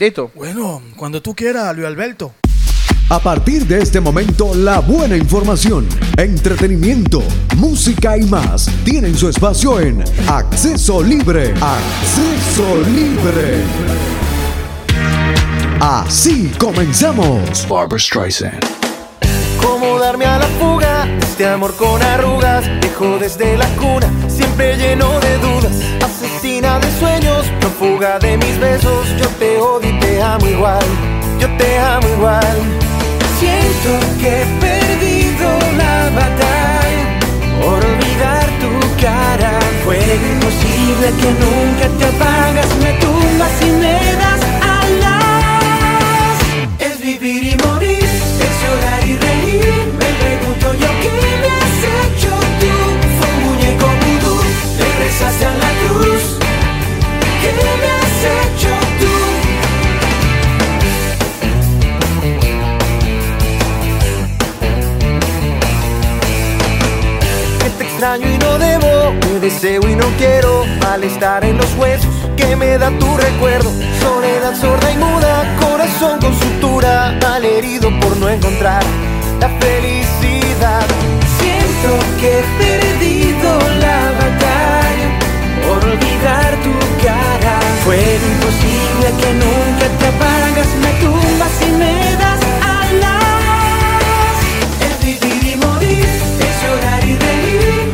¿Listo? Bueno, cuando tú quieras, Luis Alberto. A partir de este momento, la buena información, entretenimiento, música y más tienen su espacio en Acceso Libre. Acceso Libre. Así comenzamos. Barbara Streisand. Cómo darme a la fuga, este amor con arrugas, dejo desde la cuna, siempre lleno de dudas, asesina de sueños, fuga de mis besos, yo te odio y te amo igual, yo te amo igual. Siento que he perdido la batalla por olvidar tu cara. Fue imposible que nunca te apagas, me tumbas y me das alas. Es vivir y morir, es llorar y reír. Le rezaste a la cruz. ¿Qué me has hecho tú? que te extraño y no debo, te deseo y no quiero, malestar en los huesos que me da tu recuerdo, soledad sorda y muda, corazón con sutura, malherido por no encontrar la felicidad. Siento que he perdido la tu cara. Fue imposible que nunca te apagas, me tumbas y me das alas. Es vivir y morir, es llorar y reír.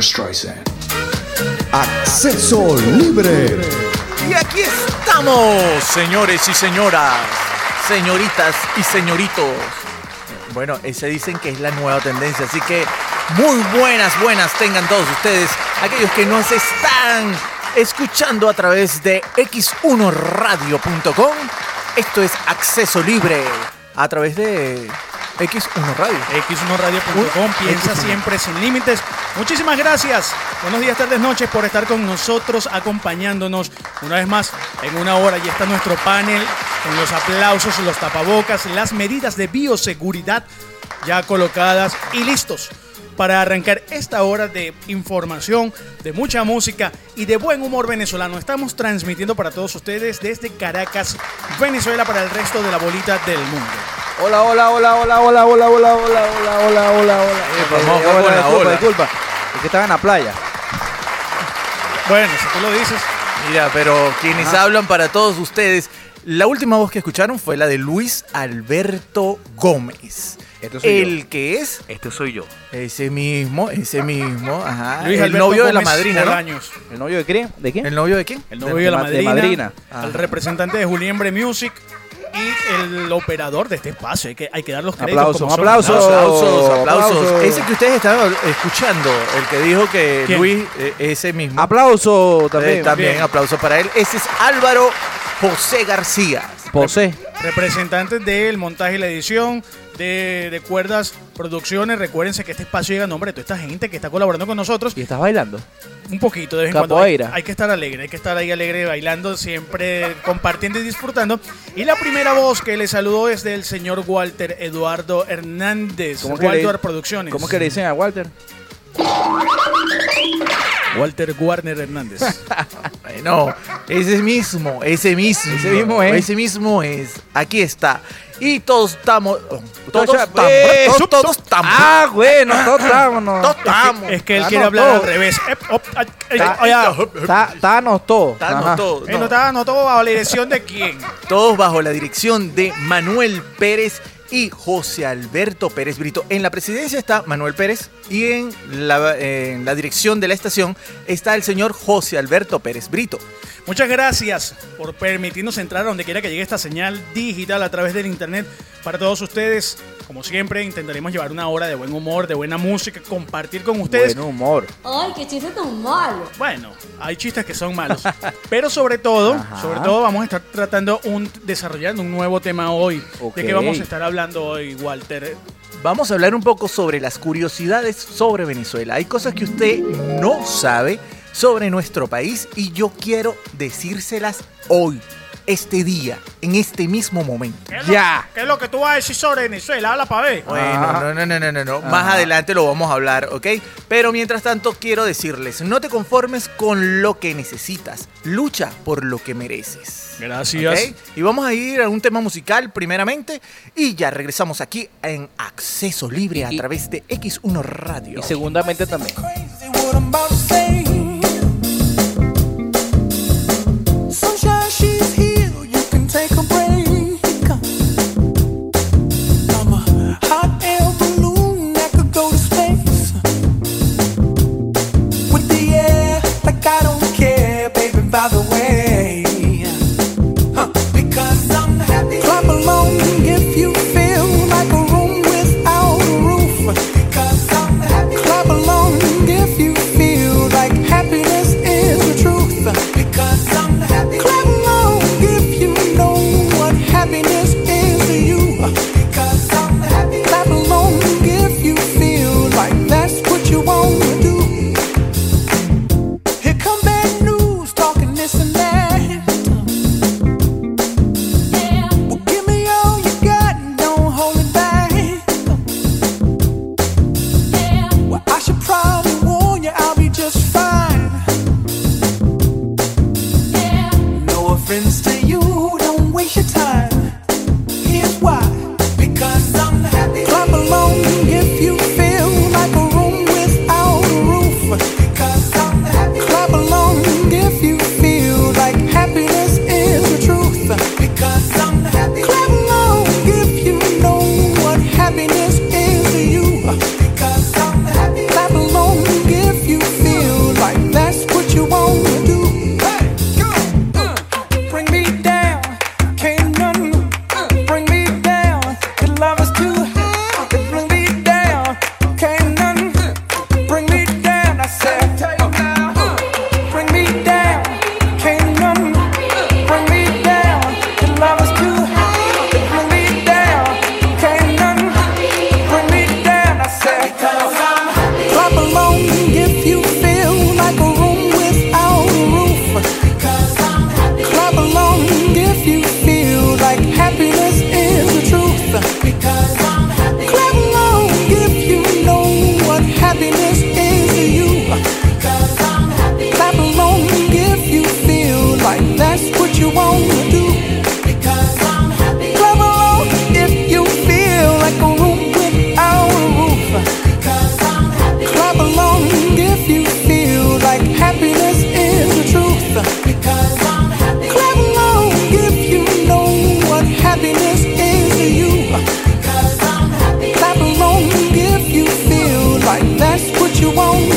Barbara Streisand. Acceso Libre. Y aquí estamos, señores y señoras, señoritas y señoritos. Bueno, ese dicen que es la nueva tendencia, así que muy buenas, buenas tengan todos ustedes, aquellos que nos están escuchando a través de x1radio.com. Esto es acceso libre a través de X1 Radio. X1radio.com, piensa siempre sin límites. Muchísimas gracias. Buenos días, tardes, noches por estar con nosotros, acompañándonos una vez más en una hora. Y está nuestro panel con los aplausos, los tapabocas, las medidas de bioseguridad ya colocadas y listos para arrancar esta hora de información, de mucha música y de buen humor venezolano. Estamos transmitiendo para todos ustedes desde Caracas, Venezuela, para el resto de la bolita del mundo. Hola, hola, hola, hola, hola, hola, hola, hola, hola, hola, hola, hola. Eh, disculpa, disculpa. Es que estaba en la playa. Bueno, si tú lo dices, Mira, pero quienes hablan para todos ustedes, la última voz que escucharon fue la de Luis Alberto Gómez. Este soy el que es Este soy yo. ese mismo, ese mismo, ajá, Luis el Alberto novio de la madrina, ¿no? ¿El novio de quién? ¿De quién? ¿El novio de quién? El novio de, la madrina, madrina. el representante de Juliembre Music y el operador de este espacio. Hay que, hay que dar los créditos. Aplauso, como un son. aplauso. Aplausos, aplausos. aplausos. Ese que ustedes estaban escuchando, el que dijo que ¿Quién? Luis, eh, ese mismo. Aplauso Eh, también. también bien. aplauso para él. Ese es Álvaro José García. Posé. Representantes del montaje y la edición de, de Cuerdas Producciones. Recuérdense que este espacio llega a nombre de toda esta gente que está colaborando con nosotros. ¿Y estás bailando? Un poquito de vez en cuando. Hay, que estar alegre, hay que estar ahí alegre, bailando, siempre compartiendo y disfrutando. Y la primera voz que le saludó es del señor Walter Eduardo Hernández. ¿Cómo que Walter le- Producciones. ¿Cómo que le dicen a Walter? Walter Warner Hernández. Bueno, ese mismo, ese mismo. Ese mismo es. Ese mismo es. Aquí está. Y todos estamos. Todos Todos- estamos. ¡Eh! Todos, todos estamos. Ah, bueno, todos estamos. no. Todos estamos. es que él Ah, quiere no, hablar todo. al revés. Estábamos todos. Ajá. todos. No. no está, no todo bajo la dirección de quién. Todos bajo la dirección de Manuel Pérez y José Alberto Pérez Brito. En la presidencia está Manuel Pérez y en la, en la dirección de la estación está el señor José Alberto Pérez Brito. Muchas gracias por permitirnos entrar a donde quiera que llegue esta señal digital a través del internet para todos ustedes. Como siempre, intentaremos llevar una hora de buen humor, de buena música, compartir con ustedes. Buen humor. Ay, qué chiste tan malo. Bueno, hay chistes que son malos, pero sobre todo, Ajá. sobre todo vamos a estar tratando un desarrollando un nuevo tema hoy. ¿De qué vamos a estar hablando hoy, Walter? Vamos a hablar un poco sobre las curiosidades sobre Venezuela. Hay cosas que usted no sabe sobre nuestro país y yo quiero decírselas hoy, este día, en este mismo momento. ¿Qué es lo- Ya. ¿Qué es lo que tú vas a decir sobre Venezuela? Habla para ver. Bueno, no, no, no, no, no, no. Más adelante lo vamos a hablar, ¿ok? Pero mientras tanto quiero decirles, no te conformes con lo que necesitas, lucha por lo que mereces. Gracias. Y vamos a ir a un tema musical primeramente y ya regresamos aquí en Acceso Libre a Y- través de X1 Radio. Y segundamente también. won't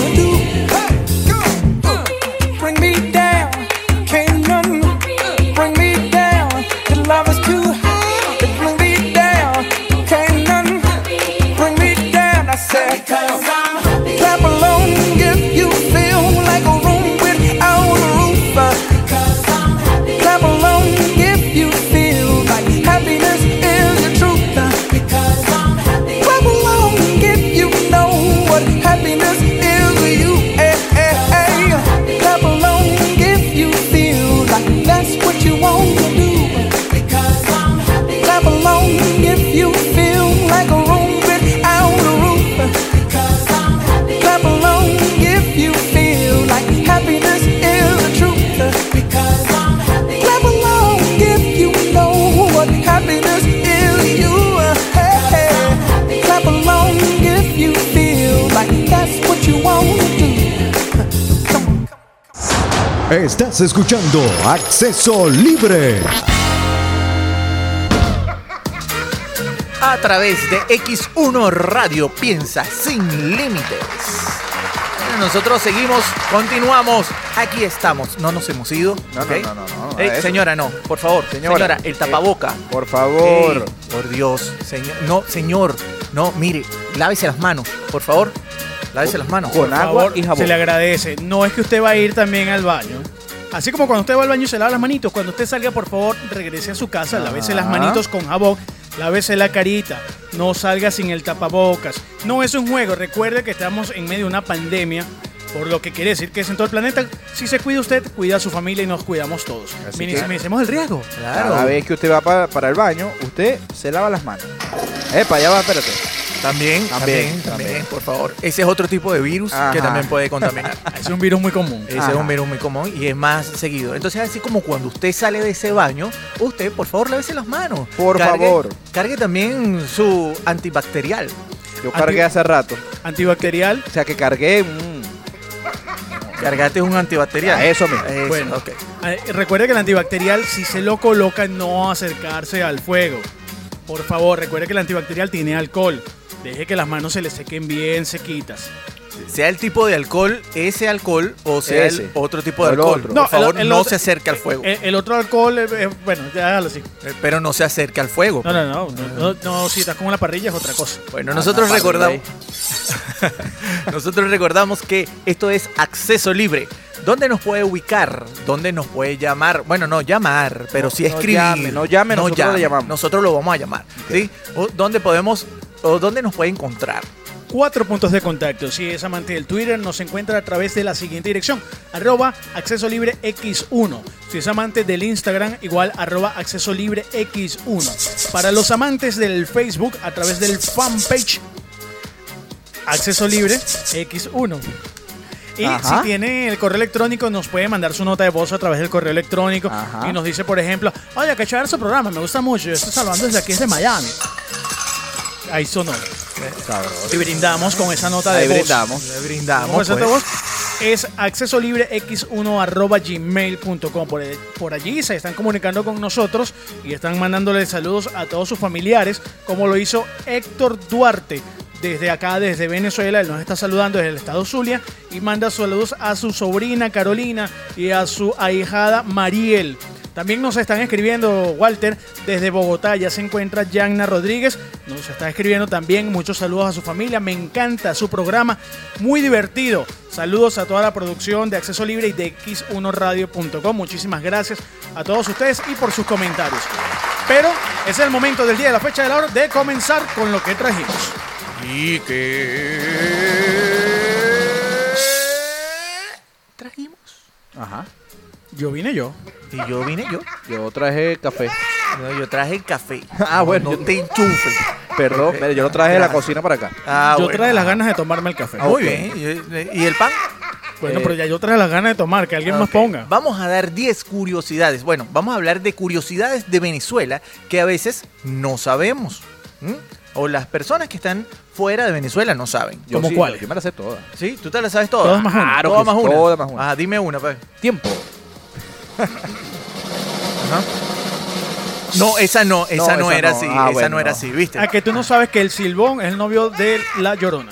Estás escuchando Acceso Libre. A través de X1 Radio Piensa sin límites. Bueno, nosotros seguimos, continuamos. Aquí estamos. No nos hemos ido. No, no, no, no, no, no, Ey, eso. señora, no, por favor. Señora, Señora, el tapaboca. Por favor. Ey, por Dios, señor. No, señor. No, mire, lávese las manos, por favor. Lávese las manos. Con Por agua favor, y jabón. Se le agradece. No es que usted va a ir también al baño. Así como cuando usted va al baño y se lava las manitos, cuando usted salga, por favor, regrese a su casa, lávese las Ajá. manitos con jabón, lávese la carita, no salga sin el tapabocas. No es un juego, recuerde que estamos en medio de una pandemia, por lo que quiere decir que es en todo el planeta. Si se cuida usted, cuida a su familia y nos cuidamos todos. Así Miren, que- minimicemos el riesgo. Claro. Cada vez que usted va pa- para el baño, usted se lava las manos. Epa, ya va, espérate. También, también, También, por favor. Ese es otro tipo de virus que también puede contaminar. Es un virus muy común. Ese es un virus muy común y es más seguido. Entonces, así como cuando usted sale de ese baño, usted, por favor, lávese las manos. Por favor. Cargue también su antibacterial. Yo cargué hace rato. Antibacterial. O sea que cargué. mm, Cargate un antibacterial. A eso mismo. Eso, Bueno, ok. Eh, Recuerde que el antibacterial, si se lo coloca, no acercarse al fuego. Por favor, recuerde que el antibacterial tiene alcohol. Deje que las manos se le sequen bien sequitas. Sea el tipo de alcohol, ese alcohol, o sea el otro tipo de O el alcohol. otro. Por No, el- favor, el no otro- se acerque al fuego. El, el otro alcohol, eh, eh, bueno, ya hágalo así. Eh, Pero no se acerque al fuego. No, no, no, no, no, no, si estás con la parrilla es otra cosa. Bueno, nosotros Ah, recordamos. ahí. nosotros recordamos que esto es acceso libre. ¿Dónde nos puede ubicar? ¿Dónde nos puede llamar? Bueno, no llamar, pero No, sí no escribir. llame, no llame, nosotros le llamamos. Nosotros lo vamos a llamar. ¿sí? O ¿Dónde podemos o dónde nos puede encontrar? Cuatro puntos de contacto. Si es amante del Twitter, nos encuentra a través de la siguiente dirección: arroba acceso libre X1. Si es amante del Instagram, igual arroba acceso libre X1. Para los amantes del Facebook, a través del fanpage acceso libre X1. Y Ajá. si tiene el correo electrónico, nos puede mandar su nota de voz a través del correo electrónico. Ajá. Y nos dice, por ejemplo, oye, que chévere su programa, me gusta mucho. Yo estoy salvando desde aquí, desde Miami. Ahí sonó. Y brindamos con esa nota de Ahí voz. brindamos. Le brindamos. ¿Cómo es esa pues. voz? Es acceso libre x1 arroba gmail.com. Por, por allí se están comunicando con nosotros y están mandándole saludos a todos sus familiares, como lo hizo Héctor Duarte. Desde acá, desde Venezuela, él nos está saludando desde el estado Zulia y manda saludos a su sobrina Carolina y a su ahijada Mariel. También nos están escribiendo, Walter, desde Bogotá, ya se encuentra Yanna Rodríguez, nos está escribiendo también muchos saludos a su familia, me encanta su programa, muy divertido. Saludos a toda la producción de Acceso Libre y de x1radio.com, muchísimas gracias a todos ustedes y por sus comentarios. Pero es el momento del día de la fecha de la hora de comenzar con lo que trajimos. Y que trajimos. Ajá. Yo vine yo. Y yo vine yo. Yo traje café. No, yo traje café. Ah, bueno, No yo- te enchufes. Perdón, mire, yo lo traje de la cosina para acá. Ah, yo bueno. traje las ganas de tomarme el café. Ah, Muy bien. ¿Y y el pan? Bueno, Eh, pero ya yo traje las ganas de tomar, que alguien más Ok. ponga. Vamos a dar 10 curiosidades. Bueno, vamos a hablar de curiosidades de Venezuela que a veces no sabemos. O las personas que están fuera de Venezuela no saben. Yo ¿Cómo sí, cuáles? Yo me las sé todas. ¿Sí? ¿Tú te las sabes todas? Todas más una. Claro Todas que más sí, una. todas más una. Ah, dime una, pues. Tiempo. No, esa no, esa No, no, esa era no. así. Ah, esa bueno, no era no. así, ¿viste? A que tú no sabes que el Silbón es el novio de la Llorona.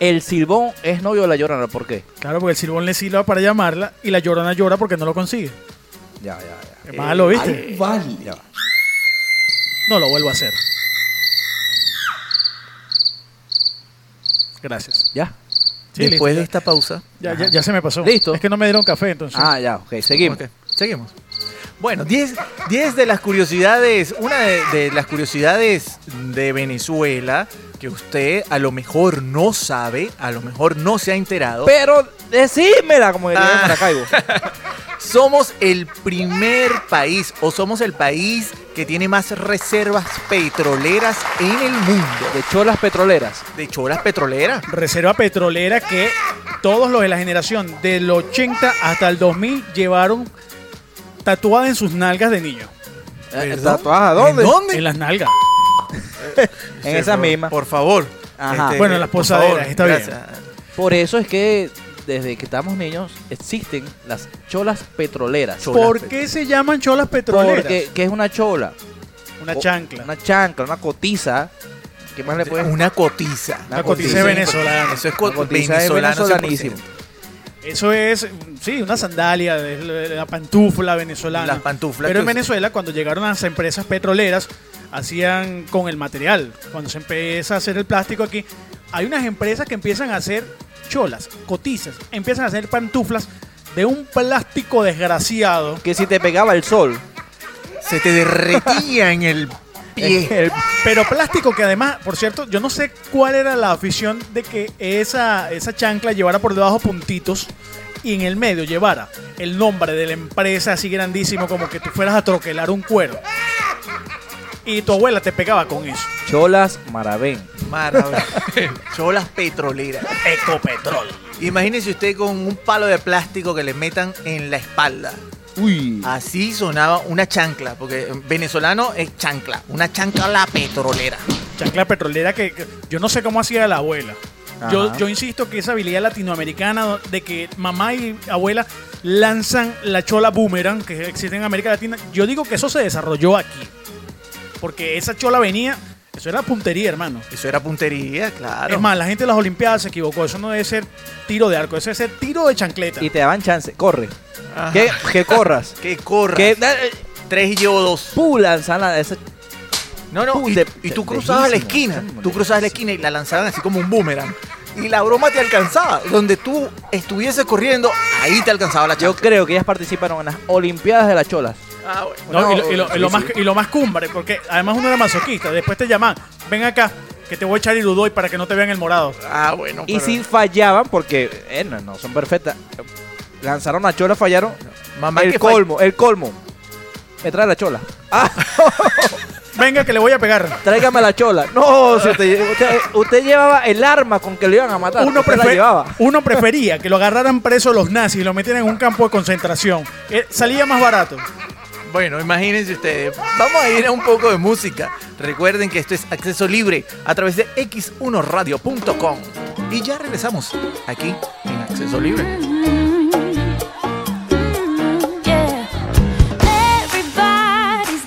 El Silbón es novio de la Llorona, ¿por qué? Claro, porque el Silbón le silba para llamarla y la Llorona llora porque no lo consigue. Ya, ya, ya. Qué malo, ¿viste? Ya va. No lo vuelvo a hacer. Gracias. ¿Ya? Sí, Después listo, de esta pausa. ya, ya, ya se me pasó. Listo. Es que no me dieron café, entonces. Ah, ya, ok, seguimos. Seguimos. Bueno, 10 10 de las curiosidades, una de, de las curiosidades de Venezuela que usted a lo mejor no sabe, a lo mejor no se ha enterado. Pero decímela, como diría Ah. Maracaibo. Somos el primer país o somos el país que tiene más reservas petroleras en el mundo. De cholas petroleras. De choras petroleras. Reserva petrolera que todos los de la generación del 80 hasta el 2000 llevaron tatuada en sus nalgas de niño. Eh, ¿Perdón? ¿Tatuadas a dónde? ¿En dónde? En las nalgas. En Sí, esa por- misma. Por favor. Ajá. Bueno, en las posaderas, favor, está bien. gracias. Por eso es que desde que estamos niños, existen las cholas petroleras. Cholas ¿Por qué se llaman cholas petroleras? Porque, ¿qué es una chola? Una O- chancla. Una chancla, una cotiza. ¿Qué más le puedes Una cotiza. Una cotiza venezolana. Eso es co- cotiza venezolanísimo. 100%. Eso es, sí, una sandalia, de la- la pantufla venezolana. Las pantuflas. Pero en Venezuela, cuando llegaron las empresas petroleras, hacían con el material. Cuando se empieza a hacer el plástico aquí, hay unas empresas que empiezan a hacer cholas, cotizas, empiezan a hacer pantuflas de un plástico desgraciado. Que si te pegaba el sol. Se te derretía en el pie. el- Pero plástico que además, por cierto, yo no sé cuál era la afición de que esa, esa chancla llevara por debajo puntitos y en el medio llevara el nombre de la empresa así grandísimo como que tú fueras a troquelar un cuero. Y tu abuela te pegaba con eso. cholas Maravén. Maravilla. Cholas petroleras. Ecopetrol. Imagínese usted con un palo de plástico que le metan en la espalda. Uy. Así sonaba una chancla, porque venezolano es chancla, una chancla la petrolera. Chancla petrolera que, que yo no sé cómo hacía la abuela. Yo, yo insisto que esa habilidad latinoamericana de que mamá y abuela lanzan la chola boomerang que existe en América Latina, yo digo que eso se desarrolló aquí. Porque esa chola venía, eso era puntería, hermano. Eso era puntería, claro. Es más, la gente de las Olimpiadas se equivocó. Eso no debe ser tiro de arco, eso debe ser tiro de chancleta. Y te daban chance. Corre. Que, que corras. Que corra. que eh, Tres yodos. pu, lanzan la- esa- No, no, Uy, y, de- y tú de- cruzabas la esquina. Tú cruzabas la esquina y la lanzaban así como un boomerang. Y la broma te alcanzaba. Donde tú estuvieses corriendo, ahí te alcanzaba la Yo chancla. creo que ellas participaron en las Olimpiadas de las cholas. Ah, bueno. No, y, lo, y lo- y lo sí, más, y lo más cumbre, porque además uno era masoquista. Después te llaman, ven acá, que te voy a echar irudoy para que no te vean el morado. Ah, bueno. Y pero- si fallaban, porque eh, no, no, son perfectas, lanzaron la chola, fallaron. Mamá el que fall- colmo, el colmo. Me trae la chola. Ah, Venga, que le voy a pegar. tráigame la chola. No, si usted, usted, usted llevaba el arma con que lo iban a matar. Uno, usted la prefe- llevaba. uno prefería que lo agarraran preso los nazis y lo metieran en un campo de concentración. Eh, salía más barato. Bueno, imagínense ustedes. Vamos a ir a un poco de música. Recuerden que esto es acceso libre a través de x1radio.com. Y ya regresamos aquí en Acceso Libre. Yeah. Everybody's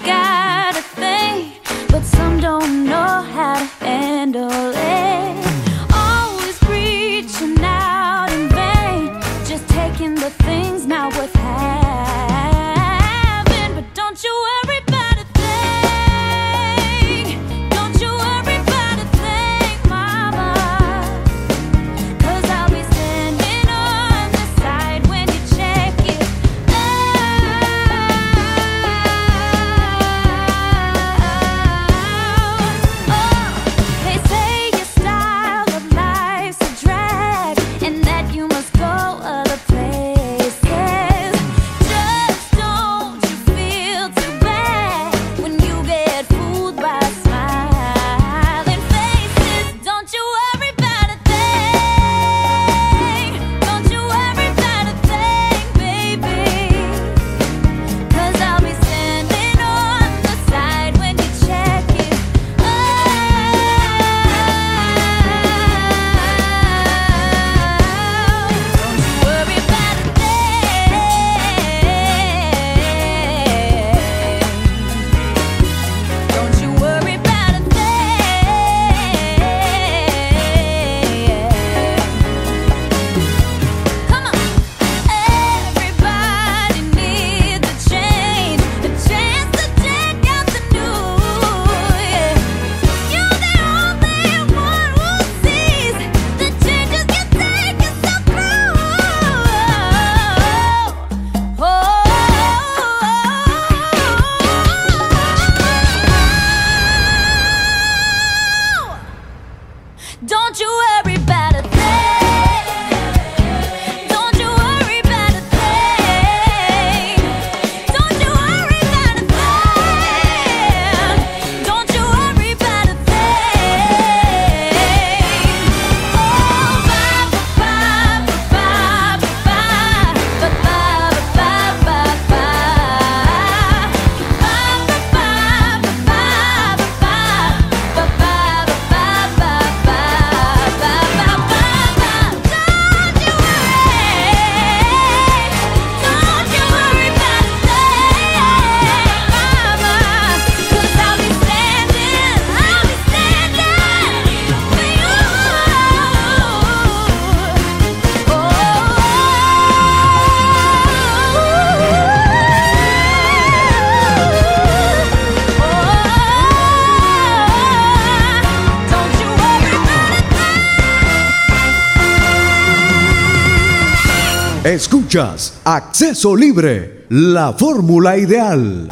Escuchas Acceso Libre, la fórmula ideal.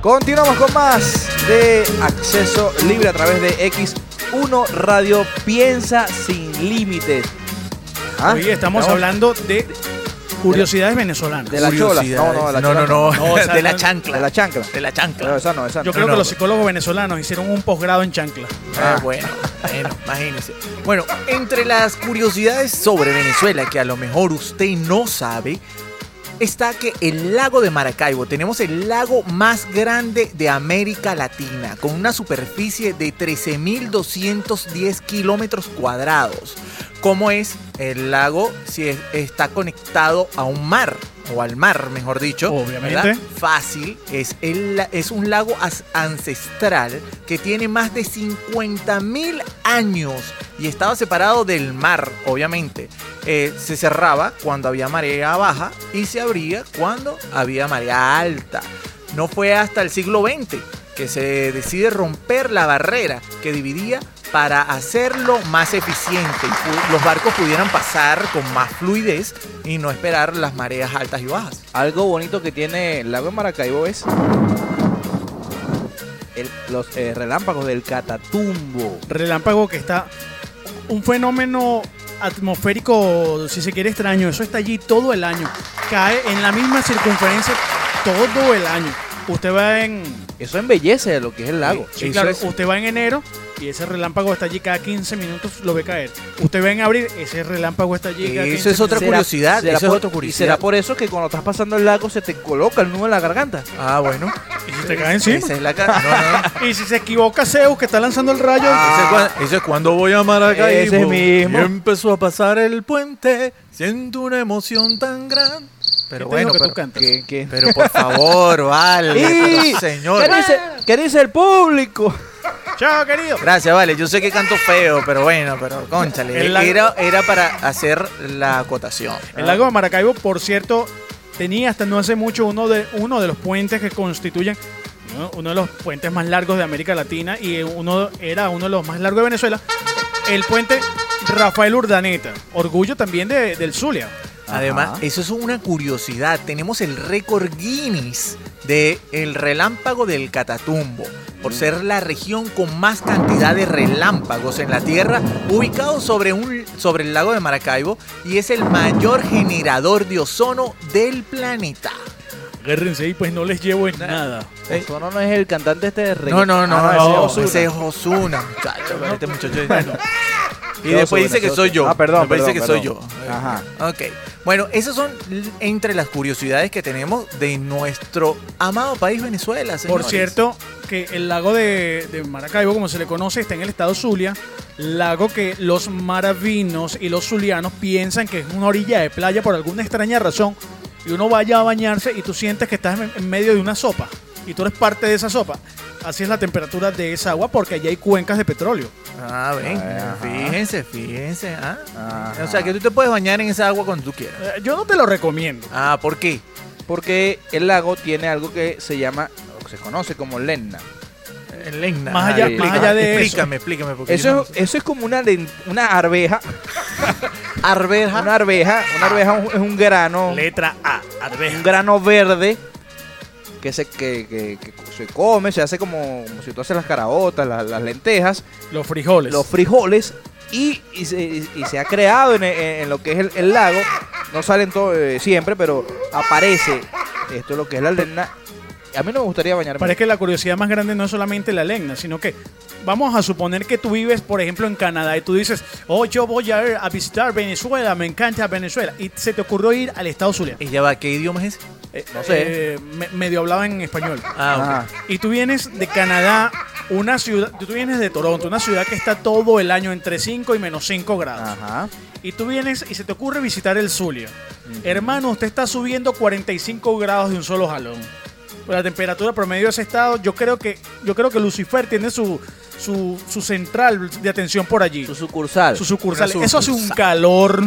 Continuamos con más de acceso libre a través de X1 Radio. Piensa sin límites. Ah, Hoy estamos hablando de curiosidades venezolanas. de la chola. No, no, de la no, chola no, no, No, o sea, de la chancla. De la chancla. De la chancla. No, esa no, esa no. Yo creo no, que los psicólogos venezolanos hicieron un posgrado en chancla. Ah, bueno, bueno, imagínese. Bueno, entre las curiosidades sobre Venezuela que a lo mejor usted no sabe, está que el lago de Maracaibo, tenemos el lago más grande de América Latina, con una superficie de 13.210 kilómetros cuadrados. ¿Cómo es el lago si es- está conectado a un mar? O al mar, mejor dicho. Obviamente. ¿verdad? Fácil. Es, el, es un lago ancestral que tiene más de 50 mil años y estaba separado del mar, obviamente. Eh, se cerraba cuando había marea baja y se abría cuando había marea alta. No fue hasta el siglo XX que se decide romper la barrera que dividía para hacerlo más eficiente y los barcos pudieran pasar con más fluidez y no esperar las mareas altas y bajas. Algo bonito que tiene el lago de Maracaibo es el- los eh, relámpagos del Catatumbo. Relámpago que está un fenómeno atmosférico, si se quiere extraño. Eso está allí todo el año. Cae en la misma circunferencia todo el año. Usted va en... Eso embellece lo que es el lago. Sí, claro, es- usted va en enero y ese relámpago está allí cada 15 minutos, lo ve caer. Usted va en abril, ese relámpago está allí cada 15 Eso es otra minutos. curiosidad, será eso es otra y curiosidad. será por eso que cuando estás pasando el lago se te coloca el nudo en la garganta. Ah, bueno. Y si te cae encima. Esa es la ca- no, no. Y si se equivoca Zeus que está lanzando el rayo, cuan- Ese es cuando voy a Maracaibo. Ese mismo. Y empezó a pasar el puente. Siento una emoción tan grande. Pero ¿Qué te dijo bueno, que tú pero, cantas? ¿Qué- qué? pero por favor, vale. Señor. ¿Qué dice, qué dice el público? Chao, querido. Gracias, vale. Yo sé que canto feo, pero bueno, pero conchale. Era, era para hacer la acotación. El lago de Maracaibo, por cierto, tenía hasta no hace mucho uno de, uno de los puentes que constituyen ¿no? uno de los puentes más largos de América Latina y uno era uno de los más largos de Venezuela. El puente Rafael Urdaneta, orgullo también de- del Zulia. Además, Ajá. eso es una curiosidad. Tenemos el récord Guinness de el relámpago del Catatumbo, por ser la región con más cantidad de relámpagos en la Tierra, ubicado sobre, un, sobre el lago de Maracaibo, y es el mayor generador de ozono del planeta. Agárrense y pues no les llevo en nada. Eh. Ozono no es el cantante este de reggae. No, no, no, Ah, no, ese es ese es Ozuna. Osuna, muchacho. Este muchacho es- Y después dice que soy yo. Ah, perdón, Después dice que perdón, soy yo. Ajá. Ok. Bueno, esas son entre las curiosidades que tenemos de nuestro amado país Venezuela, Por cierto, que el lago de, de Maracaibo, como se le conoce, está en el estado Zulia. Lago que los maravinos y los zulianos piensan que es una orilla de playa por alguna extraña razón. Y uno vaya a bañarse y tú sientes que estás en, en medio de una sopa. Y tú eres parte de esa sopa. Así es la temperatura de esa agua porque allí hay cuencas de petróleo. Ah, ven, Ajá. fíjense, fíjense. ¿ah? O sea, que tú te puedes bañar en esa agua cuando tú quieras. Eh, Yo no te lo recomiendo. Ah, ¿por qué? Porque el lago tiene algo que se llama, o que se conoce como lenna. Eh, Legna. Más allá- explica- más allá de eso. Explícame, explícame. Eso, no sé. eso es como una, una arveja. Arveja. Una arveja. Una arveja es un grano. Letra A, un arveja. grano verde que se, que, que- que se come, se hace como, como si tú haces las caraotas, las, las lentejas, Los frijoles. los frijoles y, y se, y se ha creado en, lo que es el, el lago. No salen todo, eh, siempre, pero aparece esto es lo que es la lena. A mí no me gustaría bañarme. Parece que la curiosidad más grande no es solamente la legna, sino que vamos a suponer que tú vives, por ejemplo, en Canadá y tú dices, oh, yo voy a, ir a visitar Venezuela, me encanta Venezuela. Y se te ocurrió ir al estado Zulia. ¿Y ya va? ¿Qué idioma es ese? Eh, no sé. eh, me- medio hablaba en español. Ah, ok. Ajá. Y tú vienes de Canadá, una ciudad, tú vienes de Toronto, una ciudad que está todo el año entre 5 y menos 5 grados. Ajá. Y tú vienes y se te ocurre visitar el Zulia. Hermano, usted está subiendo 45 grados de un solo jalón. Pues La temperatura promedio de ese estado, yo creo que, yo creo que Lucifer tiene su, su, su central de atención por allí. Su sucursal. Su sucursal. Una Eso hace un sucursal. calor.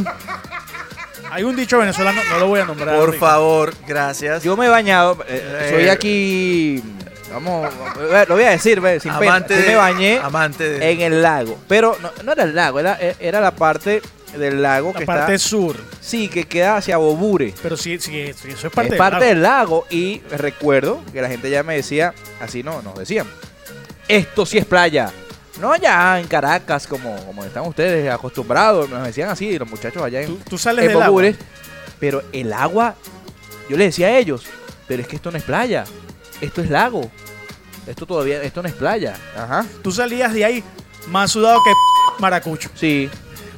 Hay un dicho venezolano, no lo voy a nombrar. Por ahorita. favor, gracias. Yo me he bañado, eh, soy Eh. aquí, vamos, eh, lo voy a decir, ve, sin pena. amante Yo de, me bañé amante de en el lago, pero no, no era el lago, era, era la parte del lago La que parte está, sur. sí, que queda hacia Bobure. Pero sí, sí, eso es parte, es del parte lago. del lago y recuerdo que la gente ya me decía, así no, nos decían, esto sí es playa. No allá en Caracas como, como están ustedes acostumbrados, nos decían así los muchachos allá en, Tú, tú sales en del agua. Bobures, pero el agua, yo les decía a ellos, pero es que esto no es playa, esto es lago. Esto todavía, esto no es playa. Ajá. Tú salías de ahí más sudado que maracucho. Sí,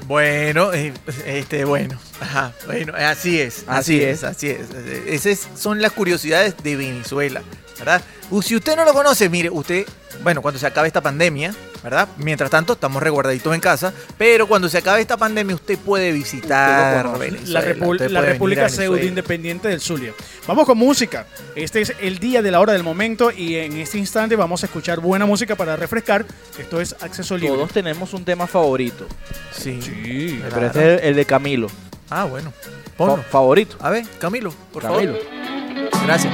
Bueno, eh, este, bueno, ajá, bueno, así es, así, Así es, es. así es. Esas son las curiosidades de Venezuela, ¿verdad? Si usted no lo conoce, mire, usted, bueno, cuando se acabe esta pandemia, ¿verdad? Mientras tanto, estamos resguardaditos en casa, pero cuando se acabe esta pandemia, usted puede visitar. Venezuela. La, Repu- usted la puede República del Zulia. Vamos con música. Este es el día de la hora del momento y en este instante vamos a escuchar buena música para refrescar. Esto es acceso libre. todos tenemos un tema favorito, Sí. Sí. Claro. pero este es el, el de Camilo. Ah, bueno. Fa- favorito. A ver, Camilo, por Camilo. favor. Gracias.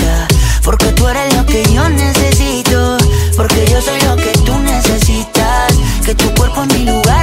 Porque tú eres lo que yo necesito, porque yo soy lo que tú necesitas. Que tu cuerpo es mi lugar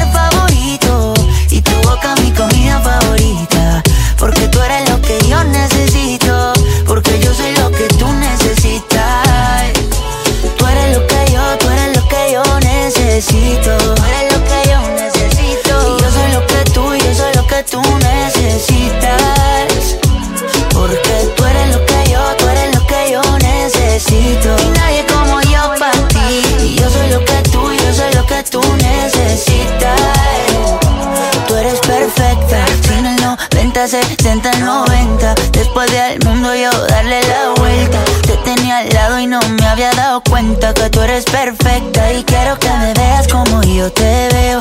90, 70, 90. Después del mundo yo darle la vuelta. Te tenía al lado y no me había dado cuenta que tú eres perfecta. Y quiero que me veas como yo te veo.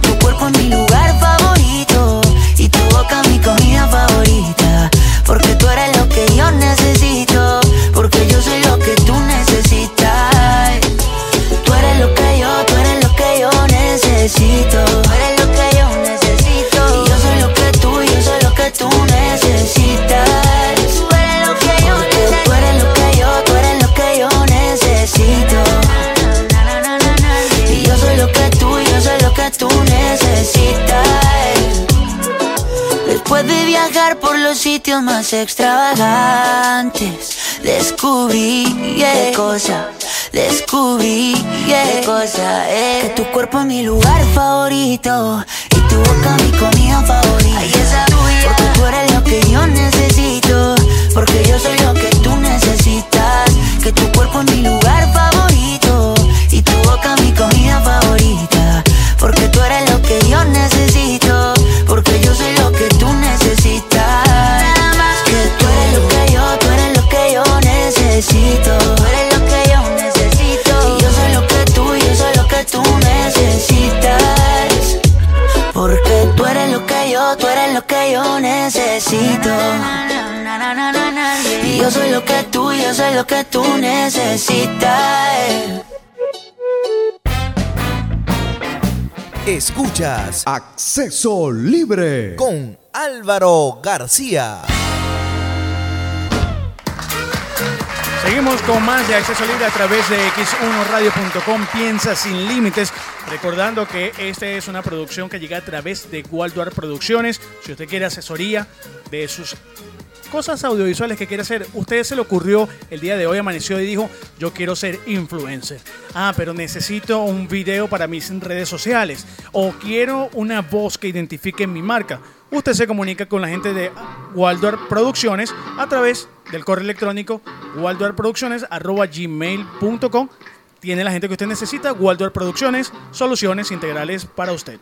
tu cuerpo es mi lugar Después de viajar por los sitios más extravagantes, descubrí yeah, qué cosa, descubrí yeah, qué cosa es que tu cuerpo es mi lugar favorito y tu boca mi comida favorita. Porque tú eres lo que yo necesito, porque yo soy lo que tú necesitas. Que tu cuerpo es mi lugar favorito y tu boca mi comida favorita. Porque tú eres lo que yo necesito, necesitas. Que tú eres lo que yo, tú eres lo que yo necesito. Tú eres lo que yo necesito. Y yo soy lo que tú, yo soy lo que tú necesitas. Porque tú eres lo que yo, tú eres lo que yo necesito. Y yo soy lo que tú, yo soy lo que tú necesitas. Escuchas Acceso Libre. Con Álvaro García. Seguimos con más de Acceso Libre a través de x1radio.com. Piensa sin límites. Recordando que esta es una producción que llega a través de Walduar Producciones. Si usted quiere asesoría de sus cosas audiovisuales que quiere hacer. Usted se le ocurrió el día de hoy, amaneció y dijo, yo quiero ser influencer. Ah, pero necesito un video para mis redes sociales. O quiero una voz que identifique mi marca. Usted se comunica con la gente de Waldorf Producciones a través del correo electrónico waldorfproducciones.gmail.com Tiene la gente que usted necesita, Waldorf Producciones, soluciones integrales para usted.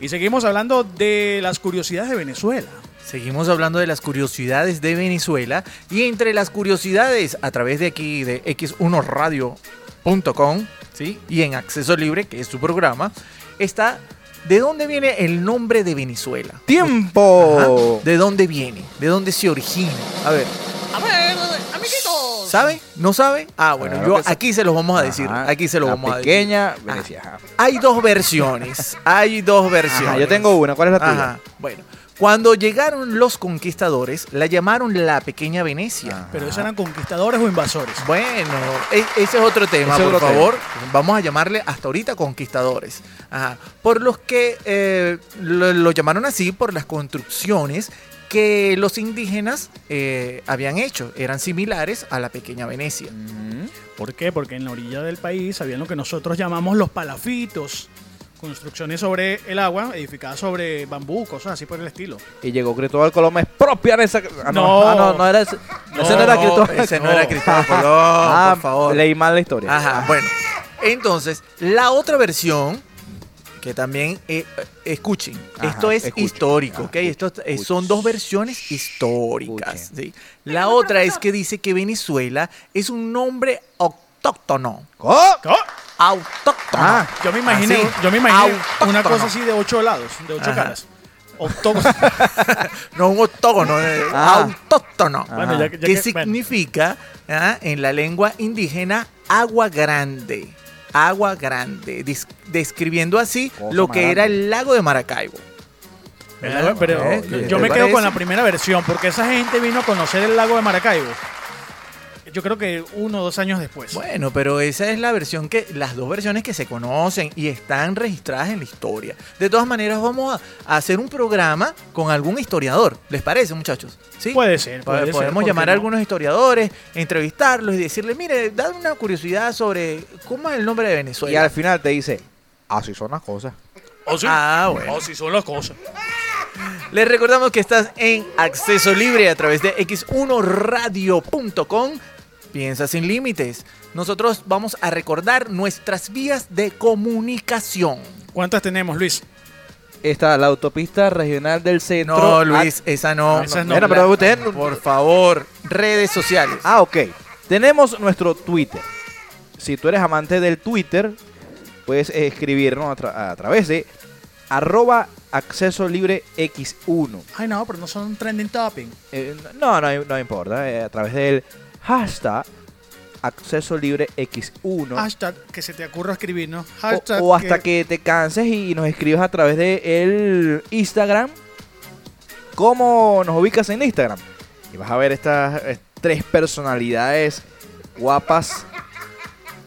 Y seguimos hablando de las curiosidades de Venezuela. Seguimos hablando de las curiosidades de Venezuela y entre las curiosidades a través de aquí de x1radio.com ¿sí? y en acceso libre, que es su programa, está ¿de dónde viene el nombre de Venezuela? ¡Tiempo! Ajá. ¿De dónde viene? ¿De dónde se origina? A ver, A ver, amiguitos. ¿Sabe? ¿No sabe? Ah, bueno, Claro yo aquí se los vamos a decir. Ajá, Aquí se los la vamos a decir. pequeña Ah, Venecia. ajá. Hay dos versiones. Hay dos versiones. Ajá, yo tengo una. ¿Cuál es la tuya? Ajá. Bueno, cuando llegaron los conquistadores, la llamaron la pequeña Venecia. Pero esos eran conquistadores o invasores. Bueno, e- ese es otro tema, por otro favor. Vamos a llamarle hasta ahorita conquistadores. Ajá. Por los que eh, lo, lo llamaron así por las construcciones que los indígenas eh, habían hecho. Eran similares a la pequeña Venecia. ¿Por qué? Porque en la orilla del país habían lo que nosotros llamamos los palafitos. Construcciones sobre el agua, edificadas sobre bambú, cosas así por el estilo. Y llegó Cristóbal Colón es propia de esa. Ah, no, No. ah, no, no era ese. ese no era Cristóbal. ese no era Cristóbal Colón, Ah, por favor. Leí mal la historia. Ajá, bueno. Entonces, la otra versión, que también, eh, eh, escuchen, Ajá, esto es escuchen. histórico, ¿ok? Esto eh, escuchen. son dos versiones históricas. ¿sí? La otra es que dice que Venezuela es un nombre autóctono. ¿Oh? Autóctono. Ah, Yo me imaginé, Así, yo me imaginé una cosa así de ocho lados, de ocho Ajá. caras. Octo- no un octógono, eh, Ah. autóctono. Bueno, ya que- ya que que- bueno. significa ah, en la lengua indígena agua grande. Agua grande, describiendo así Cosa lo que era el lago de Maracaibo. Pero, pero ¿Eh? ¿Qué yo me quedo con la primera versión, porque esa gente vino a conocer el lago de Maracaibo. Yo creo que uno o dos años después. Bueno, pero esa es la versión que, las dos versiones que se conocen y están registradas en la historia. De todas maneras, vamos a, a hacer un programa con algún historiador. ¿Les parece, muchachos? ¿Sí? Puede ser, Po- puede ser, Podemos ¿por qué llamar no? a algunos historiadores, entrevistarlos y decirles, mire, dame una curiosidad sobre cómo es el nombre de y Venezuela. al final te dice, así son las cosas. ¿O sí? Ah, bueno. O sí son las cosas. Les recordamos que estás en acceso libre a través de x1radio.com. Piensa sin límites. Nosotros vamos a recordar nuestras vías de comunicación. ¿Cuántas tenemos, Luis? Está la autopista regional del centro. No, Luis, esa no. Ah, esa no. Mira, pero usted Por favor, redes sociales. Ah, ok. Tenemos nuestro Twitter. Si tú eres amante del Twitter, puedes escribirnos a, tra- a través de arroba acceso libre x1. Ay, no, pero no son trending topic. Eh, no, no, no importa. eh, a través del hashtag acceso libre x1. Hashtag que se te ocurra escribir, ¿no? Hashtag o hasta que te canses y nos escribas a través de el Instagram. ¿Cómo nos ubicas en Instagram? Y vas a ver estas eh, tres personalidades guapas.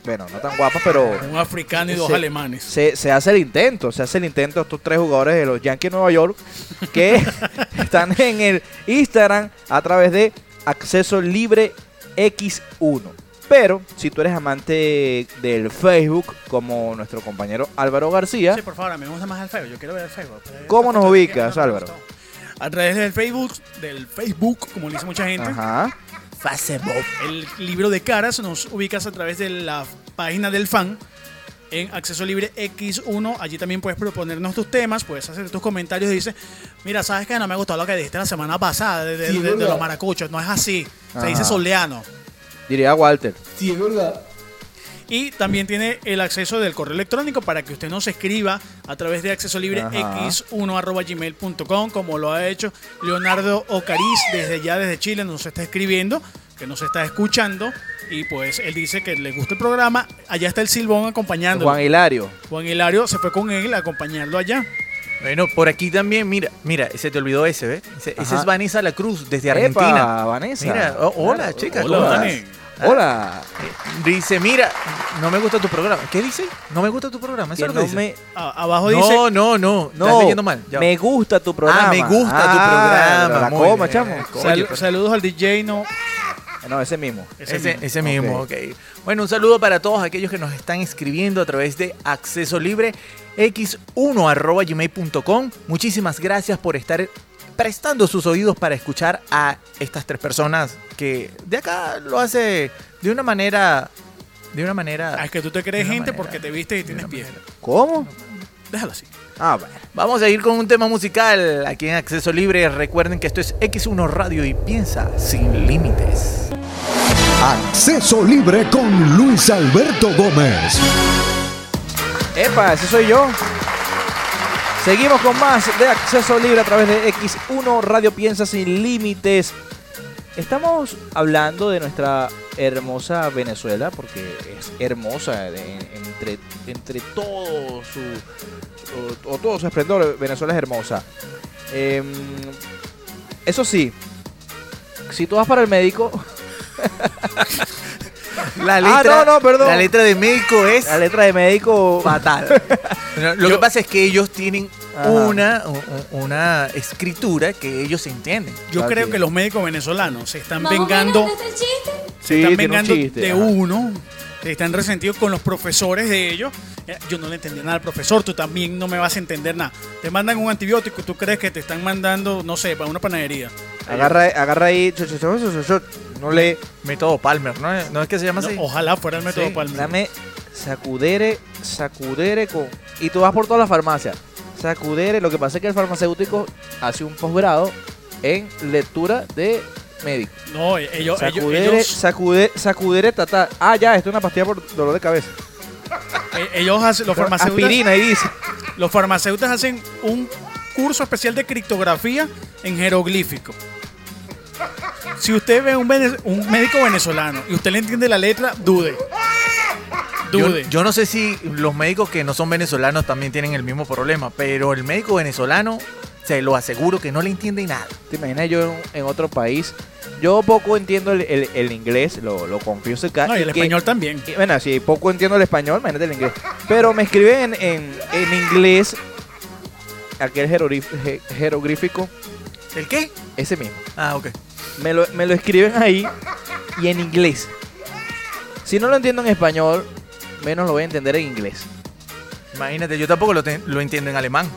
Bueno, no tan guapas, pero Un africano y dos Se- alemanes. se, se hace el intento. Se hace el intento estos tres jugadores de los Yankees de Nueva York que están en el Instagram a través de acceso libre X1. Pero si tú eres amante del Facebook, como nuestro compañero Álvaro García, Sí, por favor, a mí me gusta más el Facebook. Yo quiero ver el Facebook. Pero ¿Cómo esta nos foto ubicas, Álvaro? A través del Facebook, del Facebook, como le dice mucha gente. ajá, Facebook. El libro de caras nos ubicas a través de la página del fan en Acceso Libre X1. Allí también puedes proponernos tus temas, puedes hacer tus comentarios y dices, mira, ¿sabes que No me gustó lo que dijiste la semana pasada de, de- Sí, de- de ¿verdad? los maracuchos. No es así. Se Ajá. dice soleano. diría Walter. Sí, es verdad. Y también tiene el acceso del correo electrónico para que usted nos escriba a través de acceso libre Ajá. x1 como lo ha hecho Leonardo Ocariz desde allá, desde Chile, nos está escribiendo, que nos está escuchando. Y pues él dice que le gusta el programa. Allá está el Silbón acompañándolo. Juan Hilario. Juan Hilario se fue con él a acompañarlo allá. Bueno, por aquí también, mira, mira, se te olvidó ese, ¿ves? Ese, es Vanessa La Cruz, desde Epa, Argentina. Vanessa. Mira, oh, hola, Claro. chica, Hola, ¿cómo Dani. estás? Hola. Dice, mira, no me gusta tu programa. ¿Qué dice? No me gusta tu programa. ¿Eso Que no dice? me, A- abajo no, dice. no, no, Estás no, leyendo mal. Ya. me gusta tu programa. Ah, me gusta tu Ah, programa. La coma, bien. chamo. sal- Oye, saludos al DJ, no. No, ese mismo. Ese Ese, mismo. ese mismo, Ok. ok. Bueno, un saludo para todos aquellos que nos están escribiendo a través de acceso libre x1 arroba gmail.com. Muchísimas gracias por estar prestando sus oídos para escuchar a estas tres personas que de acá lo hace de una manera de una manera Ah, es que tú te crees gente manera, porque te viste y tienes una pie. manera. ¿Cómo? Déjalo así. Ah, bueno. Vamos a ir con un tema musical aquí en Acceso Libre. Recuerden que esto es X1 Radio y piensa sin límites. Acceso libre con Luis Alberto Gómez. Epa, ese soy yo. Seguimos con más de acceso libre a través de X1 Radio Piensa Sin Límites. Estamos hablando de nuestra hermosa Venezuela, porque es hermosa entre, entre todo su, o, o todo su esplendor. Venezuela es hermosa. Em, eso sí, si tú vas para el médico, La Ah, no, no, perdón. La letra de médico es la letra de médico fatal. Lo Yo- que pasa es que ellos tienen Ajá. una, una escritura que ellos entienden. Yo creo que los médicos venezolanos se están vengando, ¿este se Sí, están un vengando chiste, de ajá. uno, están resentidos con los profesores de ellos. Eh, Yo no le entendí nada al profesor, tú también no me vas a entender nada. Te mandan un antibiótico y tú crees que te están mandando, no sé, para una panadería. agarra, agarra ahí, cho, cho, cho, no le Método Palmer, ¿no? ¿No es que se llama No, así? ojalá fuera el método Sí, Palmer. Dame sacudere, sacudere con. Y tú vas por todas las farmacias. Sacudere, lo que pasa es que el farmacéutico hace un posgrado en lectura de médico. No, ellos, ellos, Sacudere, ellos, sacude, sacudere, tata. Ah, ya, esto es una pastilla por dolor de cabeza. eh, ellos hacen, los farmacéuticos, Aspirina, ahí dice. los farmacéuticos hacen un curso especial de criptografía en jeroglífico. Si usted ve un, un médico venezolano y usted le entiende la letra, dude. Yo, Dude. yo no sé si los médicos que no son venezolanos también tienen el mismo problema, pero el médico venezolano, se lo aseguro que no le entiende nada. ¿Te imaginas yo en, otro país? Yo poco entiendo el, el- el inglés, lo, lo confieso acá. no, y el que- español también. y, bueno, si poco entiendo el español, imagínate el inglés. Pero me escriben en, en, en inglés aquel jeroglífico, ¿El qué? ese mismo. Ah, ok. Me lo, me lo escriben ahí y en inglés. Si no lo entiendo en español, menos lo voy a entender en inglés. Imagínate, yo tampoco lo, te- lo entiendo en alemán.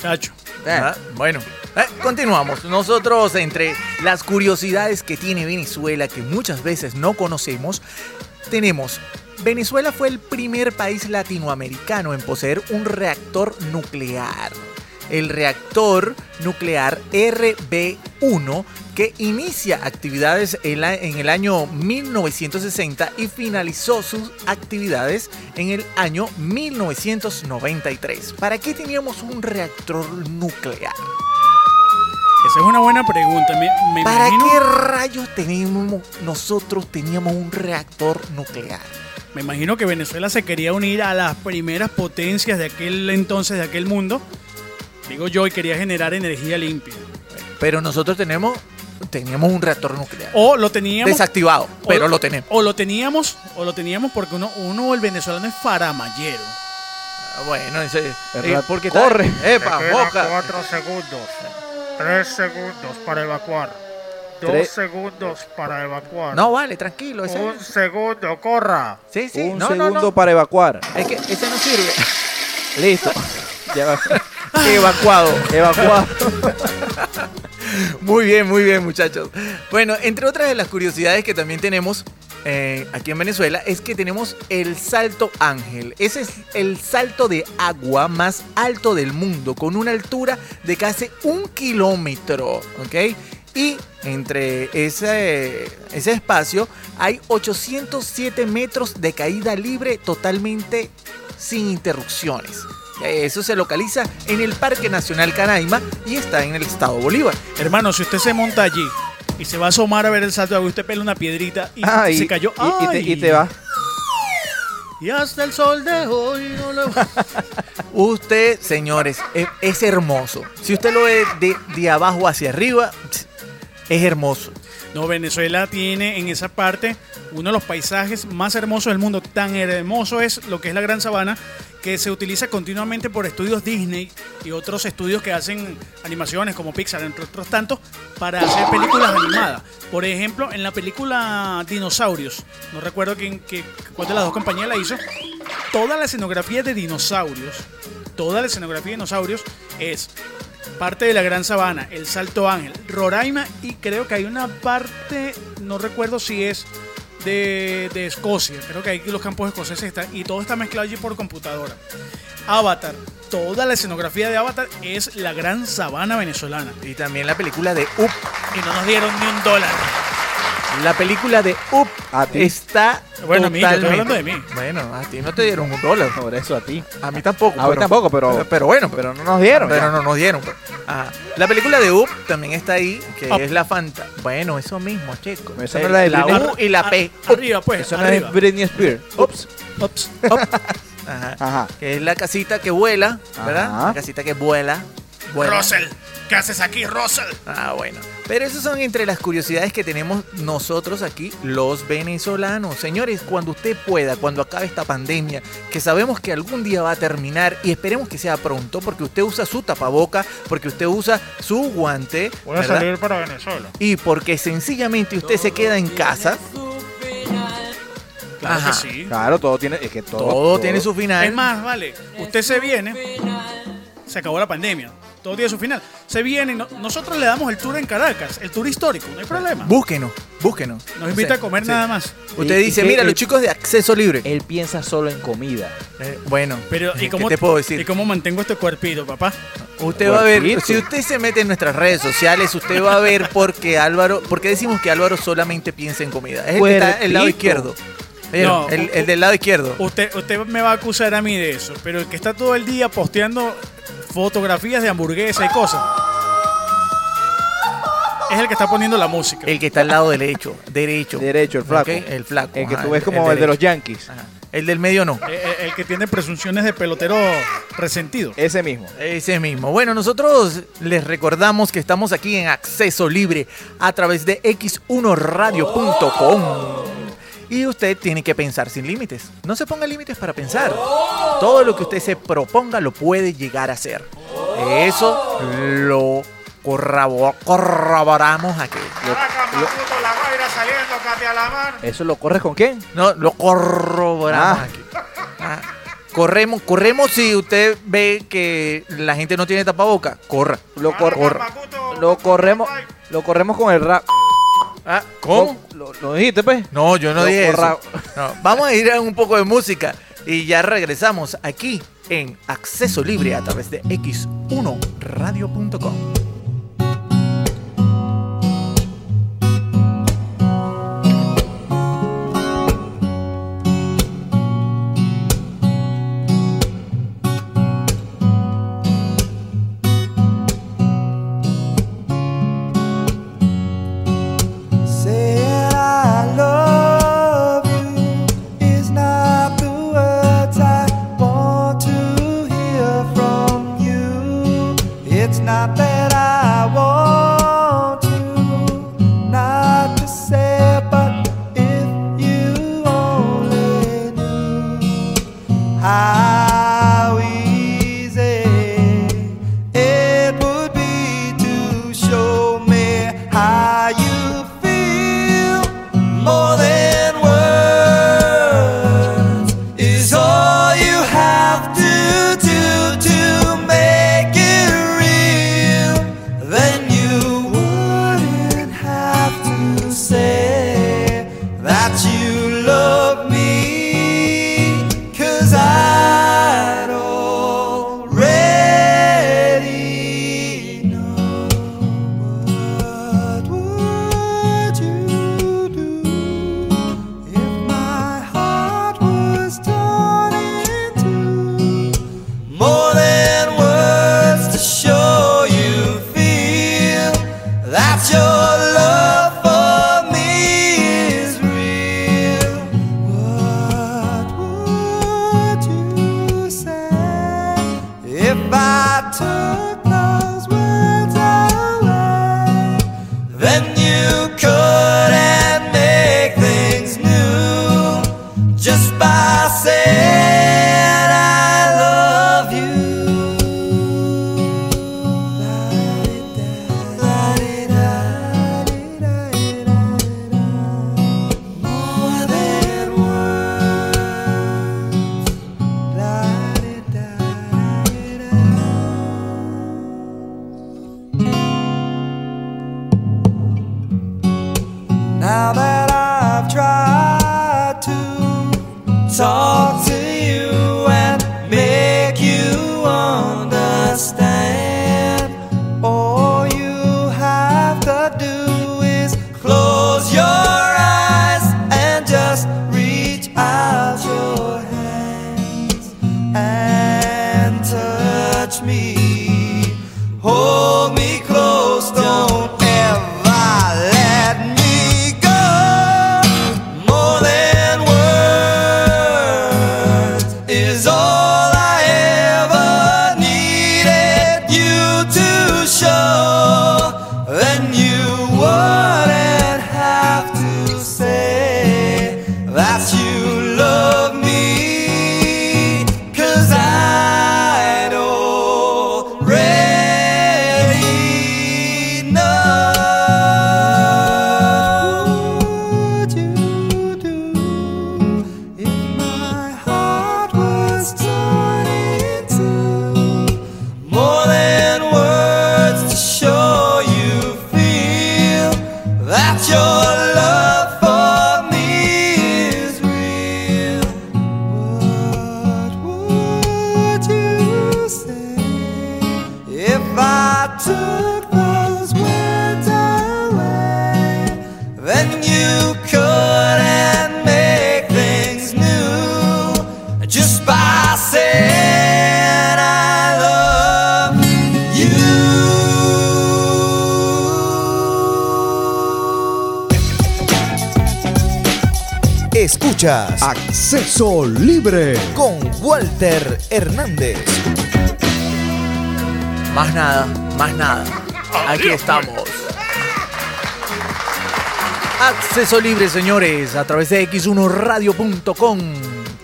Chacho. Eh, Ah, bueno, eh, continuamos. Nosotros, entre las curiosidades que tiene Venezuela, que muchas veces no conocemos, tenemos. Venezuela fue el primer país latinoamericano en poseer un reactor nuclear. El reactor nuclear RB1 que inicia actividades en, la- en el año 1960 y finalizó sus actividades en el año 1993. ¿Para qué teníamos un reactor nuclear? Esa es una buena pregunta. Me, me ¿Para imagino, qué rayos teníamos, nosotros teníamos un reactor nuclear? me imagino que Venezuela se quería unir a las primeras potencias de aquel entonces, de aquel mundo. Digo yo, y quería generar energía limpia. Pero nosotros tenemos, teníamos un reactor nuclear. O lo teníamos. Desactivado, o pero lo tenemos. O lo teníamos, o lo teníamos porque uno, uno el venezolano es faramayero. Ah, Bueno, ese, El eh, porque corre. Epa, boca. cuatro segundos. Tres segundos para evacuar. Dos Tres. segundos para evacuar. No, vale, tranquilo. Ese, Un segundo, corra. sí, sí, un no, no, segundo no. para evacuar. Es que ese no sirve. Listo. Evacuado. Evacuado. Muy bien, muy bien, muchachos. Bueno, entre otras de las curiosidades que también tenemos eh, aquí en Venezuela es que tenemos el Salto Ángel. Ese es el salto de agua más alto del mundo, con una altura de casi un kilómetro, ¿ok? Y entre ese, ese espacio hay 807 metros de caída libre totalmente sin interrupciones. Eso se localiza en el Parque Nacional Canaima y está en el estado Bolívar. Hermano, si usted se monta allí y se va a asomar a ver el salto de agua, usted pela una piedrita y Ah, y, se cayó. y- y te, y ¡Ay! te va. Y hasta el sol de hoy no lo... Usted, señores, es, es hermoso. Si usted lo ve de, de abajo hacia arriba, es hermoso. No, Venezuela tiene en esa parte uno de los paisajes más hermosos del mundo. Tan hermoso es lo que es la Gran Sabana que se utiliza continuamente por estudios Disney y otros estudios que hacen animaciones como Pixar, entre otros tantos, para hacer películas animadas. Por ejemplo, en la película Dinosaurios, no recuerdo quién, cuál de las dos compañías la hizo, toda la escenografía de dinosaurios, toda la escenografía de dinosaurios es parte de la Gran Sabana, el Salto Ángel, Roraima y creo que hay una parte, no recuerdo si es de, de Escocia, creo que ahí los campos escoceses están y todo está mezclado allí por computadora. Avatar, toda la escenografía de Avatar es la Gran Sabana venezolana Y también la película de Up. y no nos dieron ni un dólar. La película de Up A ti. está Bueno, a mí, yo estoy totalmente- hablando de mí. Bueno, a ti no te dieron un dólar. Por eso a ti. A mí tampoco. A mí tampoco, pero- Pero bueno, Pero no nos dieron. Pero ya. no nos dieron. pues. Ajá. La película de Up también está ahí, que Up. es la fanta. Bueno, eso mismo, chico. Esa no es la de la U y la P. A- Arriba, pues. Eso no arriba. es Britney Spears. Ups. Ups. Ajá. Ajá. Que es la casita que vuela, ¿verdad? Ajá. La casita que vuela. vuela. Russell, ¿qué haces aquí, Russell? Ah, bueno. Pero esas son entre las curiosidades que tenemos nosotros aquí, los venezolanos. Señores, cuando usted pueda, cuando acabe esta pandemia, que sabemos que algún día va a terminar y esperemos que sea pronto, porque usted usa su tapaboca, porque usted usa su guante, Voy a ¿verdad? salir para Venezuela. y porque sencillamente usted se queda en casa, Claro Ajá. que sí. Claro, todo tiene. Es que todo, todo, tiene su final. Es más, vale, usted se viene, se acabó la pandemia, todo tiene su final. Se viene, no- nosotros le damos el tour en Caracas, el tour histórico, no hay problema. Búsquenos, búsquenos. Nos invita a comer sí. nada más. Usted Y- dice, que mira, el- los chicos de acceso libre. Él piensa solo en comida. Eh, bueno, Pero, ¿y ¿qué cómo, te puedo decir? ¿y cómo mantengo este cuerpito, papá? Usted va a ver, si usted se mete en nuestras redes sociales, usted va a ver porque Álvaro, porque decimos que Álvaro solamente piensa en comida. Es el que está el lado izquierdo. ¿Vieron? No. el, el del lado izquierdo. Usted, usted me va a acusar a mí de eso, pero el que está todo el día posteando fotografías de hamburguesa y cosas es el que está poniendo la música. El que está al lado derecho, derecho. Derecho, el flaco. El flaco. El que ajá, tú ves como el, de los. Yankees. Ajá. El del medio no. El, el- el que tiene presunciones de pelotero resentido. Ese mismo. Ese mismo. Bueno, nosotros les recordamos que estamos aquí en acceso libre a través de x1radio.com. Y usted tiene que pensar sin límites. No se ponga límites para pensar. Todo lo que usted se proponga lo puede llegar a hacer. Eso lo corroboramos aquí. ¿Eso lo corres con quién? No, lo corroboramos Ah. aquí. Ah. Corremos, corremos si usted ve que la gente no tiene tapaboca, corra. Lo, cor- Macuto, lo corremos. Lo corremos con el rap. Ah, ¿Cómo? Lo, lo dijiste, pues. No, yo no Lo dije eso. No, vamos a ir a un poco de música y ya regresamos aquí en Acceso Libre a través de x1radio.com. I took Walter Hernández. Más nada, más nada. Aquí estamos. Acceso libre, señores, a través de x1radio.com.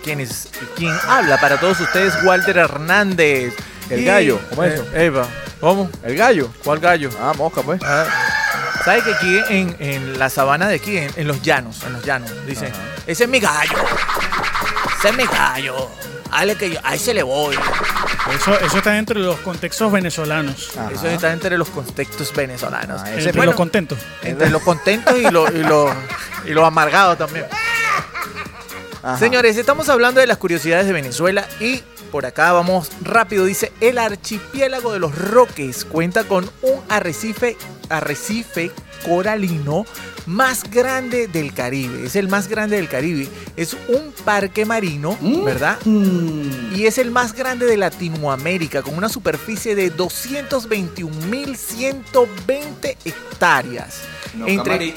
¿Quién es? ¿Quién habla para todos ustedes? Walter Hernández. El Y- gallo, ¿cómo es Eh, eso? Eva, ¿cómo? ¿El gallo? ¿Cuál gallo? Ah, mosca, pues. Ah, ¿Sabe que aquí en, en la sabana de aquí, en, en los llanos, en los llanos, dice, ese es mi gallo, ese es mi gallo, Que yo, a ese le voy. Eso, eso está dentro de los contextos venezolanos. Ajá. Eso está entre los contextos venezolanos. Ah, Entre ese los bueno. contentos. Entre los contentos y los y los y amargados también. Ajá. Señores, estamos hablando de las curiosidades de Venezuela y por acá vamos rápido. Dice, el archipiélago de los Roques cuenta con un arrecife, arrecife coralino más grande del Caribe. Es el más grande del Caribe. Es un parque marino, ¿verdad? Y es el más grande de Latinoamérica, con una superficie de 221.120 hectáreas. Entre,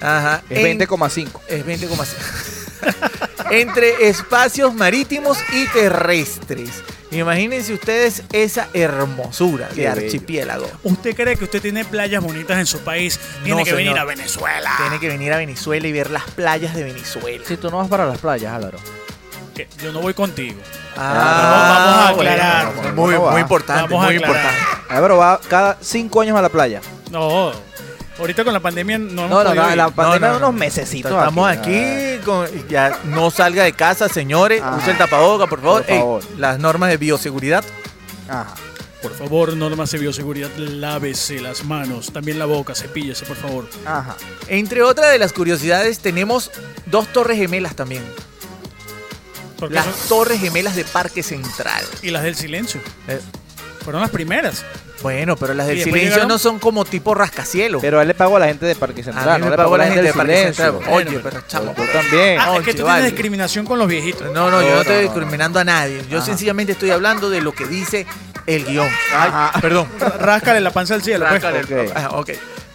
Ajá, Es en- 20,5. es 20,5. Entre espacios marítimos y terrestres. Imagínense ustedes esa hermosura Qué de bello. archipiélago. ¿Usted cree que usted tiene playas bonitas en su país? Tiene No, que venir a Venezuela. Tiene que venir a Venezuela y ver las playas de Venezuela. Si tú no vas para las playas, Álvaro. Que Yo no voy contigo. Ah, vamos a aclarar. bueno, Vamos, muy, vamos importante, vamos a muy aclarar. importante. Álvaro va cada 5 años a la playa. No, ahorita con la pandemia no hemos No, no, no, la pandemia no, no. unos mesecitos. Estamos aquí, con, ya no salga de casa, señores. Ajá. Use el tapaboca, por favor. Por favor. Ey, las normas de bioseguridad. Ajá. Por favor, normas de bioseguridad, lávese las manos, también la boca, cepíllese, por favor. Ajá. Entre otras de las curiosidades, tenemos dos torres gemelas también. Las son- torres gemelas de Parque Central. y las del silencio. Eh, Fueron las primeras. Bueno, pero las del ¿Y después silencio llegaron? no son como tipo rascacielos. Pero a él le pagó a la gente de Parque Central. a mí no le pagó la gente de Parque. Central. Oye, pero chamo. Yo también. Ah, No, es que tú tienes discriminación con los viejitos. No, no, yo No, no estoy no, no. discriminando a nadie. Yo Ajá. sencillamente estoy hablando de lo que dice el guion. Ajá. Ay, perdón. Ráscale la panza al cielo. pues. Rácale. Ok. Ah, ok,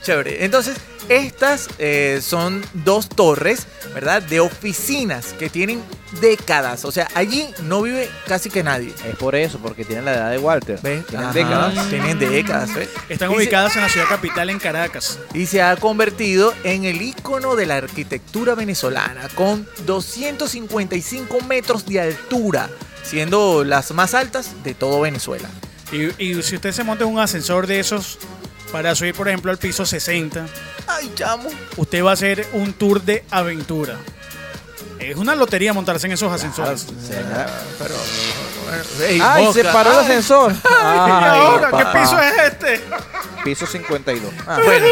chévere. Entonces, estas eh, son dos torres, ¿verdad? De oficinas que tienen décadas. O sea, allí no vive casi que nadie. Es por eso, porque tienen la edad de Walter. ¿Ves? Tienen Ajá, décadas. Tienen décadas, ¿ves? Están Y se- ubicadas en la ciudad capital, en Caracas. y se ha convertido en el ícono de la arquitectura venezolana, con 255 metros de altura, siendo las más altas de todo Venezuela. Y, y si usted se monta en un ascensor de esos para subir, por ejemplo, al piso 60, Ay, chamo. usted va a hacer un tour de aventura. Es una lotería montarse en esos ascensores. Pero, ey, ¡Ay, Mosca. se paró el Ay. ascensor! ¿Y Ay, ahora qué piso es este? Piso 52. Ah, Bueno,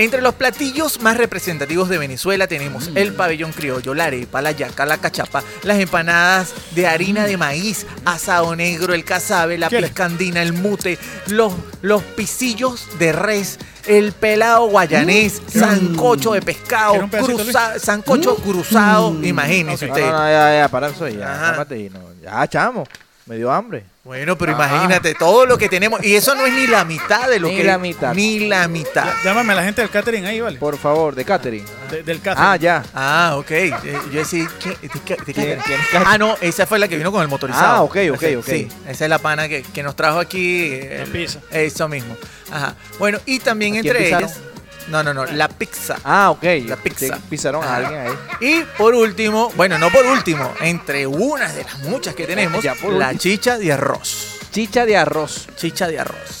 Entre los platillos más representativos de Venezuela tenemos el pabellón criollo, la arepa, la yaca, la cachapa, las empanadas de harina de maíz, asado negro, el casabe, la ¿Quieres? piscandina, el mute, los, los pisillos de res, el pelado guayanés, sancocho de pescado, ¿Quiere un pedacito, cruza- sancocho cruzado, imagínense No, usted. no, no, ya, ya, para eso ya. Y no. Ya, chamo. Me dio hambre. Bueno, pero imagínate todo lo que tenemos. Y eso no es ni la mitad de lo Ni que. la mitad. Ni la mitad. Llámame a la gente del catering ahí, ¿vale? Por favor, de catering. De- del catering. Ah, ya. Ah, ok. Eh, Yo decía, ¿qué-. Ah, no, esa fue la que vino con el motorizado. Ah, ok, ok, ok. Sí, esa es la pana que, que nos trajo aquí. eh, La pizza. Eso mismo. Ajá. Bueno, y también ¿A quién entre ellas. No, no, no, la pizza. Ah, ok. La pizza. Pisaron a alguien ahí. Y por último, bueno, no por último, entre unas de las muchas que tenemos, Ya por la último. chicha de arroz. Chicha de arroz. Chicha de arroz.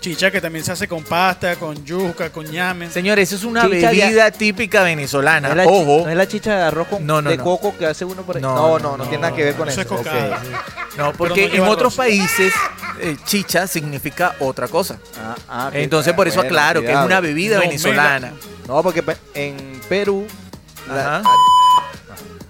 Chicha que también se hace con pasta, con yuca, con ñame. Señores, eso es una Chicha de- bebida típica venezolana. ¿No es, la chi- Ojo. ¿No es la chicha de arroz con, No, no, de no. coco que hace uno por ahí? No, No, no, no, no, no, tiene nada que ver con eso eso. es Ok. cocada. No, porque no en lleva otros arroz. países eh, chicha significa otra cosa. Ah, ah. Entonces por eso Bueno, aclaro que es una bebida No, venezolana. No, porque en Perú. la- Ajá.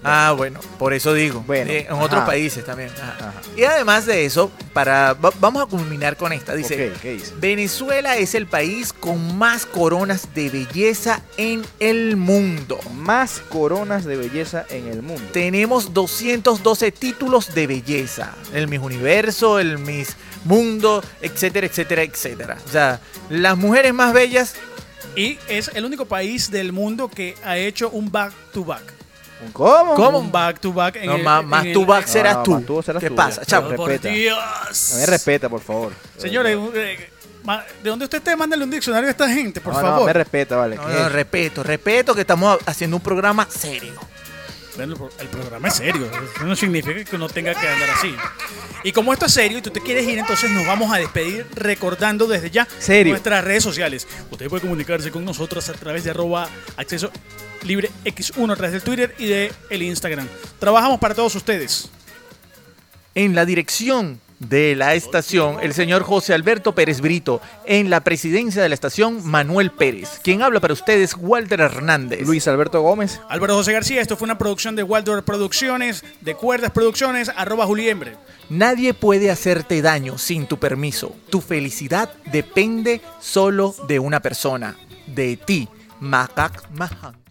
Ah, bueno, por eso digo. Bueno, Eh, en otros países también. Ajá. Ajá. Y además de eso, para va- vamos a culminar con esta. Dice, Ok, ¿qué dice? Venezuela es el país con más coronas de belleza en el mundo. Más coronas de belleza en el mundo. Tenemos 212 títulos de belleza. El Miss Universo, el Miss Mundo, etcétera, etcétera, etcétera. O sea, las mujeres más bellas Y es el único país del mundo que ha hecho un back-to-back. ¿Cómo? ¿Cómo? Un back-to-back. en No, el- más, en más el- tu back serás no, tú. más tú serás ¿Qué tú, pasa? No, Por respeta. Dios. A mí respeta, por favor. Señores, eh, ¿de dónde usted está? Mándale un diccionario a esta gente, por No, no, favor. me respeta, vale. No, respeto, respeto que estamos haciendo un programa serio. El pro- el programa es serio. Eso no significa que uno tenga que andar así. Y como esto es serio y tú te quieres ir, entonces nos vamos a despedir recordando desde ya Serio. nuestras redes sociales. Usted puede comunicarse con nosotros a través de arroba acceso libre X1 a través del Twitter y de el Instagram. Trabajamos para todos ustedes. En la dirección de la estación, el señor José Alberto Pérez Brito. En la presidencia de la estación, Manuel Pérez. Quien habla para ustedes, Walter Hernández. Luis Alberto Gómez. Álvaro José García, esto fue una producción de Waldorf Producciones, de Cuerdas Producciones, arroba Juliembre. Nadie puede hacerte daño sin tu permiso. Tu felicidad depende solo de una persona, de ti. Macac Mahan.